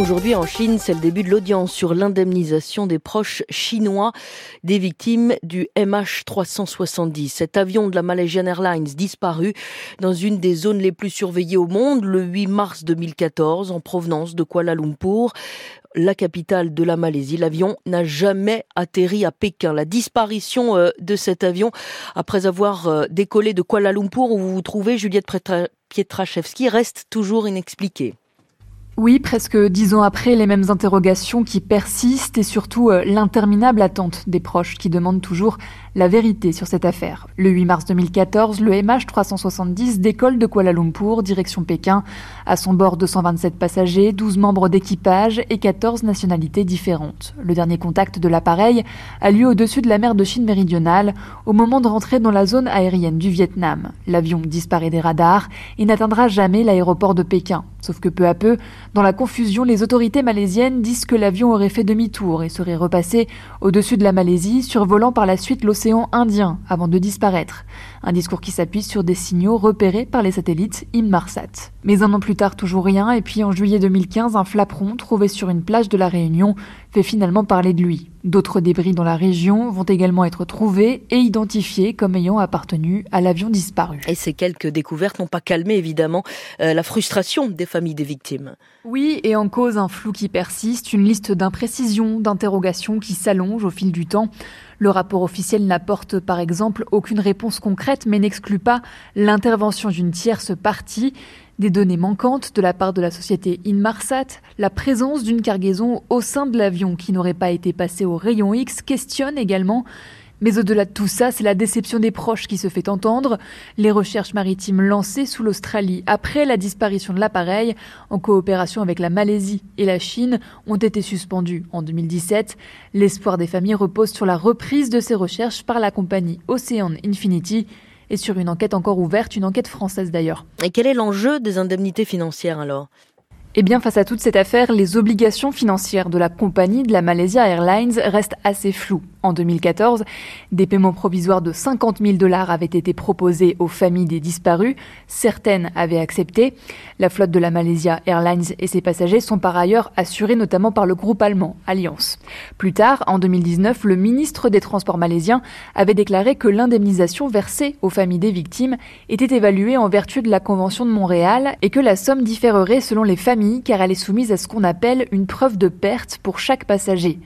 Aujourd'hui en Chine, c'est le début de l'audience sur l'indemnisation des proches chinois des victimes du MH370. Cet avion de la Malaysian Airlines disparu dans une des zones les plus surveillées au monde le 8 mars 2014 en provenance de Kuala Lumpur la capitale de la Malaisie. L'avion n'a jamais atterri à Pékin. La disparition euh, de cet avion, après avoir euh, décollé de Kuala Lumpur où vous vous trouvez, Juliette Pietraszewski, reste toujours inexpliquée. Oui, presque dix ans après, les mêmes interrogations qui persistent et surtout euh, l'interminable attente des proches qui demandent toujours la vérité sur cette affaire. Le 8 mars 2014, le MH370 décolle de Kuala Lumpur, direction Pékin. À son bord, 227 passagers, 12 membres d'équipage et 14 nationalités différentes. Le dernier contact de l'appareil a lieu au-dessus de la mer de Chine méridionale, au moment de rentrer dans la zone aérienne du Vietnam. L'avion disparaît des radars et n'atteindra jamais l'aéroport de Pékin. Sauf que peu à peu, dans la confusion, les autorités malaisiennes disent que l'avion aurait fait demi-tour et serait repassé au-dessus de la Malaisie, survolant par la suite l'océan Indien avant de disparaître. Un discours qui s'appuie sur des signaux repérés par les satellites Inmarsat. Mais un an plus tard, toujours rien, et puis en juillet 2015, un flaperon trouvé sur une plage de la Réunion fait finalement parler de lui. D'autres débris dans la région vont également être trouvés et identifiés comme ayant appartenu à l'avion disparu. Et ces quelques découvertes n'ont pas calmé évidemment euh, la frustration des familles des victimes. Oui, et en cause un flou qui persiste, une liste d'imprécisions, d'interrogations qui s'allonge au fil du temps. Le rapport officiel n'apporte par exemple aucune réponse concrète mais n'exclut pas l'intervention d'une tierce partie. Des données manquantes de la part de la société Inmarsat, la présence d'une cargaison au sein de l'avion qui n'aurait pas été passée au rayon X questionne également mais au-delà de tout ça, c'est la déception des proches qui se fait entendre. Les recherches maritimes lancées sous l'Australie après la disparition de l'appareil, en coopération avec la Malaisie et la Chine, ont été suspendues en 2017. L'espoir des familles repose sur la reprise de ces recherches par la compagnie Ocean Infinity et sur une enquête encore ouverte, une enquête française d'ailleurs. Et quel est l'enjeu des indemnités financières alors? Eh bien, face à toute cette affaire, les obligations financières de la compagnie de la Malaysia Airlines restent assez floues. En 2014, des paiements provisoires de 50 000 dollars avaient été proposés aux familles des disparus. Certaines avaient accepté. La flotte de la Malaysia Airlines et ses passagers sont par ailleurs assurés notamment par le groupe allemand Alliance. Plus tard, en 2019, le ministre des Transports malaisien avait déclaré que l'indemnisation versée aux familles des victimes était évaluée en vertu de la Convention de Montréal et que la somme différerait selon les familles car elle est soumise à ce qu'on appelle une preuve de perte pour chaque passager.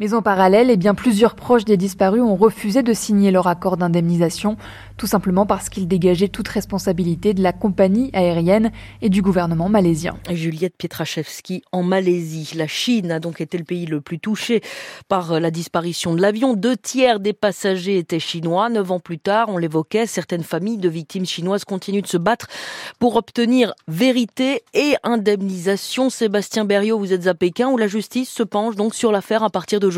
Mais en parallèle, eh bien, plusieurs proches des disparus ont refusé de signer leur accord d'indemnisation, tout simplement parce qu'ils dégageaient toute responsabilité de la compagnie aérienne et du gouvernement malaisien. Juliette Pietraszewski en Malaisie. La Chine a donc été le pays le plus touché par la disparition de l'avion. Deux tiers des passagers étaient chinois. Neuf ans plus tard, on l'évoquait, certaines familles de victimes chinoises continuent de se battre pour obtenir vérité et indemnisation. Sébastien Berriot, vous êtes à Pékin où la justice se penche donc sur l'affaire à partir de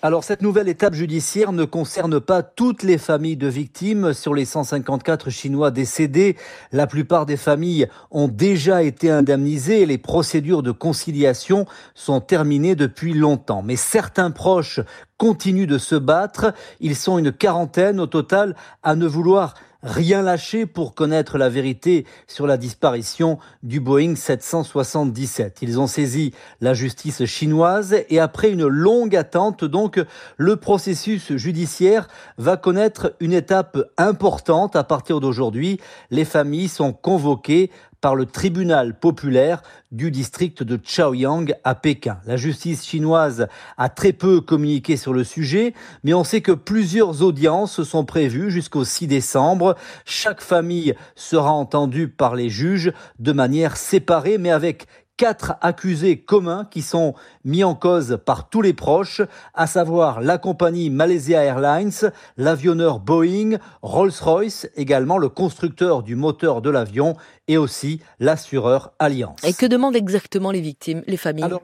alors cette nouvelle étape judiciaire ne concerne pas toutes les familles de victimes. Sur les 154 Chinois décédés, la plupart des familles ont déjà été indemnisées et les procédures de conciliation sont terminées depuis longtemps. Mais certains proches continuent de se battre. Ils sont une quarantaine au total à ne vouloir rien lâché pour connaître la vérité sur la disparition du Boeing 777. Ils ont saisi la justice chinoise et après une longue attente, donc, le processus judiciaire va connaître une étape importante à partir d'aujourd'hui. Les familles sont convoquées par le tribunal populaire du district de Chaoyang à Pékin. La justice chinoise a très peu communiqué sur le sujet, mais on sait que plusieurs audiences sont prévues jusqu'au 6 décembre. Chaque famille sera entendue par les juges de manière séparée, mais avec quatre accusés communs qui sont mis en cause par tous les proches, à savoir la compagnie Malaysia Airlines, l'avionneur Boeing, Rolls-Royce, également le constructeur du moteur de l'avion et aussi l'assureur Alliance. Et que demandent exactement les victimes, les familles?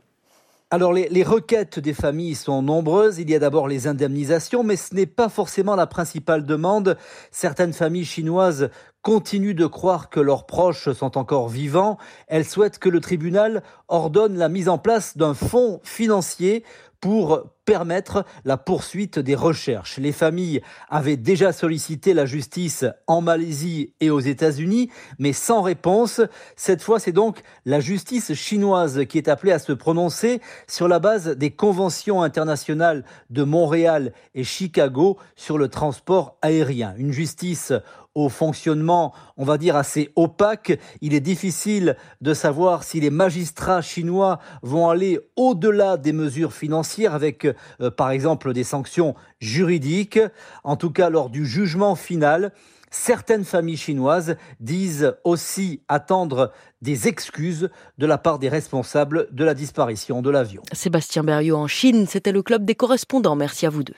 Alors les, requêtes des familles sont nombreuses. Il y a d'abord les indemnisations, mais ce n'est pas forcément la principale demande. Certaines familles chinoises continuent de croire que leurs proches sont encore vivants. Elles souhaitent que le tribunal ordonne la mise en place d'un fonds financier pour permettre la poursuite des recherches. Les familles avaient déjà sollicité la justice en Malaisie et aux États-Unis, mais sans réponse. Cette fois, c'est donc la justice chinoise qui est appelée à se prononcer sur la base des conventions internationales de Montréal et Chicago sur le transport aérien. Une justice au fonctionnement, on va dire, assez opaque. Il est difficile de savoir si les magistrats chinois vont aller au-delà des mesures financières avec, euh, par exemple, des sanctions juridiques. En tout cas, lors du jugement final, certaines familles chinoises disent aussi attendre des excuses de la part des responsables de la disparition de l'avion. Sébastien Berriot en Chine, c'était le club des correspondants. Merci à vous deux.